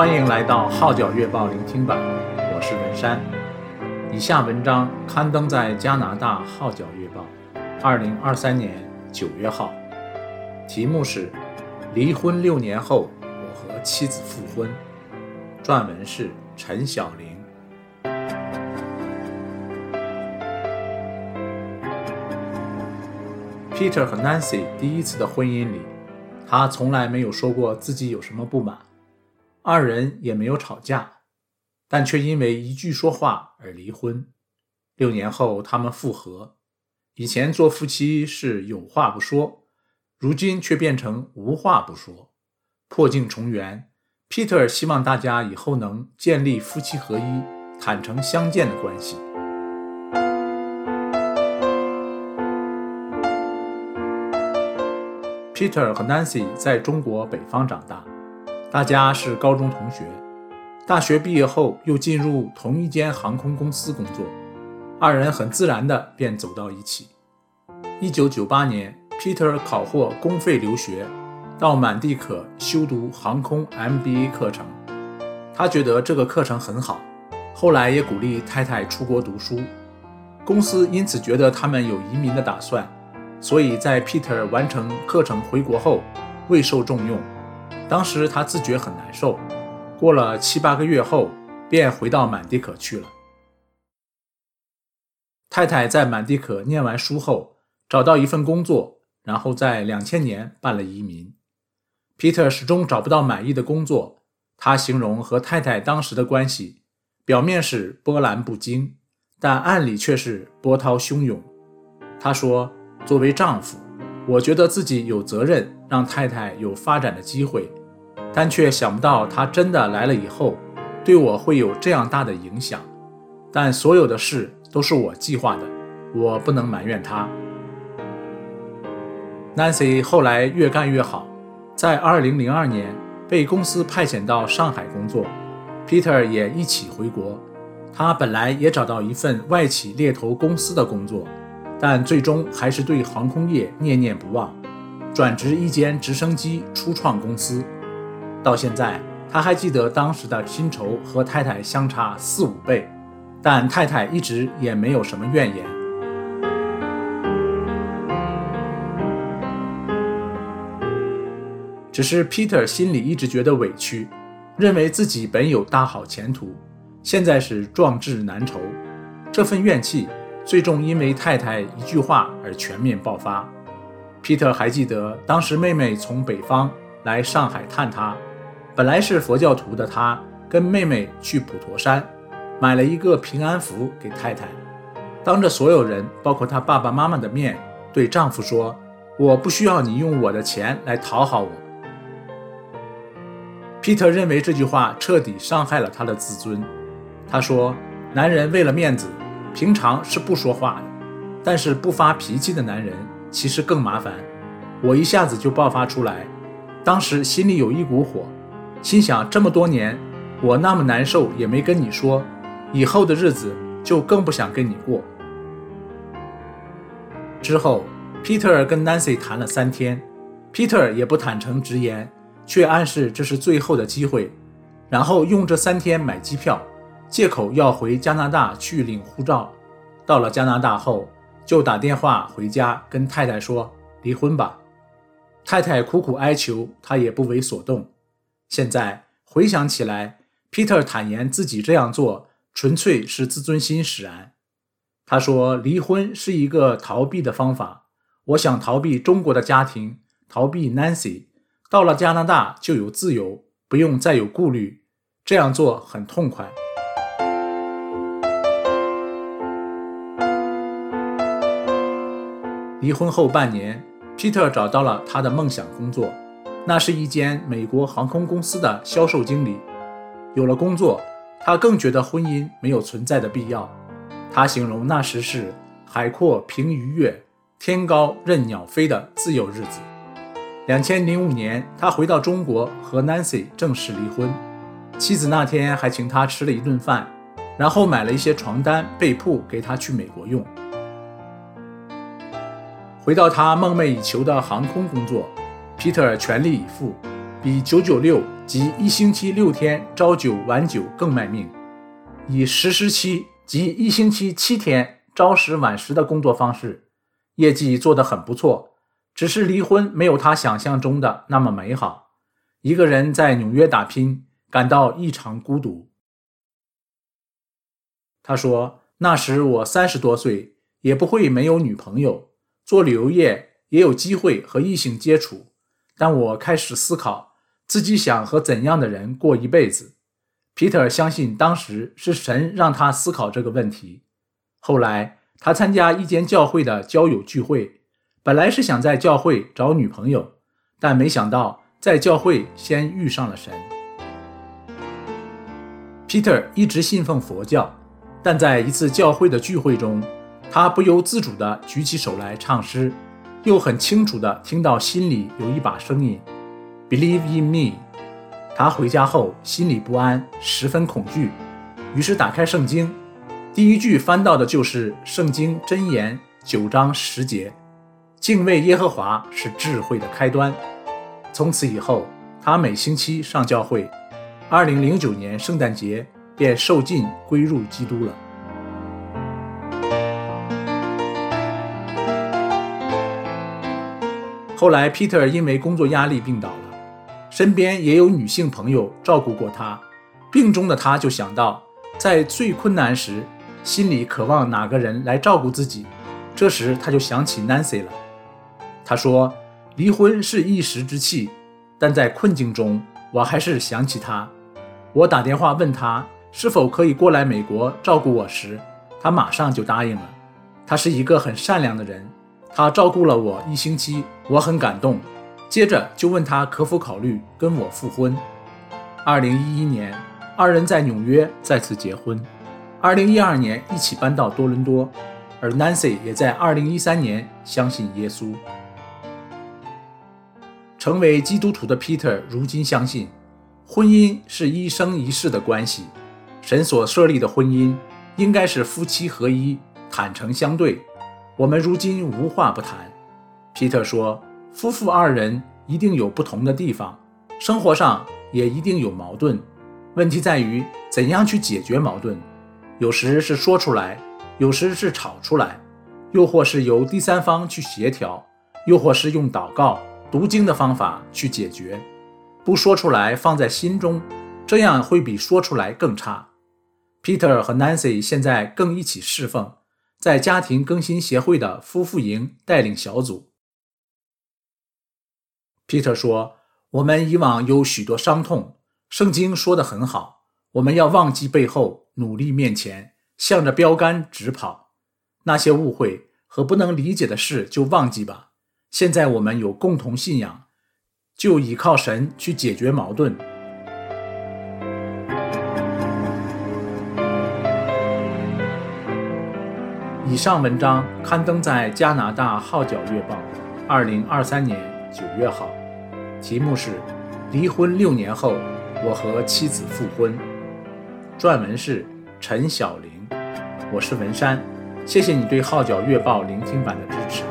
欢迎来到《号角月报》聆听版，我是文山。以下文章刊登在加拿大《号角月报》，二零二三年九月号，题目是“离婚六年后，我和妻子复婚”，撰文是陈晓玲。Peter 和 Nancy 第一次的婚姻里，他从来没有说过自己有什么不满，二人也没有吵架，但却因为一句说话而离婚。六年后，他们复合。以前做夫妻是有话不说，如今却变成无话不说，破镜重圆。Peter 希望大家以后能建立夫妻合一、坦诚相见的关系。Peter 和 Nancy 在中国北方长大，大家是高中同学。大学毕业后又进入同一间航空公司工作，二人很自然地便走到一起。1998年，Peter 考获公费留学，到满地可修读航空 MBA 课程。他觉得这个课程很好，后来也鼓励太太出国读书。公司因此觉得他们有移民的打算。所以在 Peter 完成课程回国后，未受重用。当时他自觉很难受。过了七八个月后，便回到满地可去了。太太在满地可念完书后，找到一份工作，然后在两千年办了移民。Peter 始终找不到满意的工作。他形容和太太当时的关系，表面是波澜不惊，但暗里却是波涛汹涌。他说。作为丈夫，我觉得自己有责任让太太有发展的机会，但却想不到他真的来了以后，对我会有这样大的影响。但所有的事都是我计划的，我不能埋怨他。Nancy 后来越干越好，在2002年被公司派遣到上海工作，Peter 也一起回国。他本来也找到一份外企猎头公司的工作。但最终还是对航空业念念不忘，转职一间直升机初创公司。到现在，他还记得当时的薪酬和太太相差四五倍，但太太一直也没有什么怨言。只是 Peter 心里一直觉得委屈，认为自己本有大好前途，现在是壮志难酬，这份怨气。最终因为太太一句话而全面爆发。Peter 还记得当时妹妹从北方来上海探他，本来是佛教徒的他跟妹妹去普陀山，买了一个平安符给太太，当着所有人，包括他爸爸妈妈的面，对丈夫说：“我不需要你用我的钱来讨好我。”皮特认为这句话彻底伤害了他的自尊。他说：“男人为了面子。”平常是不说话的，但是不发脾气的男人其实更麻烦。我一下子就爆发出来，当时心里有一股火，心想这么多年我那么难受也没跟你说，以后的日子就更不想跟你过。之后，Peter 跟 Nancy 谈了三天，Peter 也不坦诚直言，却暗示这是最后的机会，然后用这三天买机票。借口要回加拿大去领护照，到了加拿大后就打电话回家跟太太说离婚吧。太太苦苦哀求，他也不为所动。现在回想起来，Peter 坦言自己这样做纯粹是自尊心使然。他说离婚是一个逃避的方法，我想逃避中国的家庭，逃避 Nancy，到了加拿大就有自由，不用再有顾虑，这样做很痛快。离婚后半年，Peter 找到了他的梦想工作，那是一间美国航空公司的销售经理。有了工作，他更觉得婚姻没有存在的必要。他形容那时是海阔凭鱼跃，天高任鸟飞的自由日子。两千零五年，他回到中国和 Nancy 正式离婚。妻子那天还请他吃了一顿饭，然后买了一些床单被铺给他去美国用。回到他梦寐以求的航空工作皮特全力以赴，比九九六及一星期六天朝九晚九更卖命，以十十七及一星期七天朝十晚十的工作方式，业绩做得很不错。只是离婚没有他想象中的那么美好，一个人在纽约打拼，感到异常孤独。他说：“那时我三十多岁，也不会没有女朋友，做旅游业也有机会和异性接触，但我开始思考自己想和怎样的人过一辈子。”皮特相信当时是神让他思考这个问题。后来他参加一间教会的交友聚会，本来是想在教会找女朋友，但没想到在教会先遇上了神。皮特一直信奉佛教。但在一次教会的聚会中，他不由自主地举起手来唱诗，又很清楚地听到心里有一把声音：“Believe in me。”他回家后心里不安，十分恐惧，于是打开圣经，第一句翻到的就是《圣经箴言》九章十节：“敬畏耶和华是智慧的开端。”从此以后，他每星期上教会。二零零九年圣诞节。便受尽归入基督了。后来，Peter 因为工作压力病倒了，身边也有女性朋友照顾过他。病中的他就想到，在最困难时，心里渴望哪个人来照顾自己。这时，他就想起 Nancy 了。他说：“离婚是一时之气，但在困境中，我还是想起他。我打电话问他。”是否可以过来美国照顾我时，他马上就答应了。他是一个很善良的人，他照顾了我一星期，我很感动。接着就问他可否考虑跟我复婚。二零一一年，二人在纽约再次结婚。二零一二年一起搬到多伦多，而 Nancy 也在二零一三年相信耶稣，成为基督徒的 Peter 如今相信，婚姻是一生一世的关系。神所设立的婚姻应该是夫妻合一、坦诚相对。我们如今无话不谈。皮特说，夫妇二人一定有不同的地方，生活上也一定有矛盾。问题在于怎样去解决矛盾。有时是说出来，有时是吵出来，又或是由第三方去协调，又或是用祷告、读经的方法去解决。不说出来，放在心中，这样会比说出来更差。Peter 和 Nancy 现在更一起侍奉，在家庭更新协会的夫妇营带领小组。Peter 说：“我们以往有许多伤痛，圣经说得很好，我们要忘记背后，努力面前，向着标杆直跑。那些误会和不能理解的事就忘记吧。现在我们有共同信仰，就依靠神去解决矛盾。”以上文章刊登在加拿大《号角月报》，二零二三年九月号，题目是《离婚六年后，我和妻子复婚》，撰文是陈晓玲，我是文山，谢谢你对《号角月报》聆听版的支持。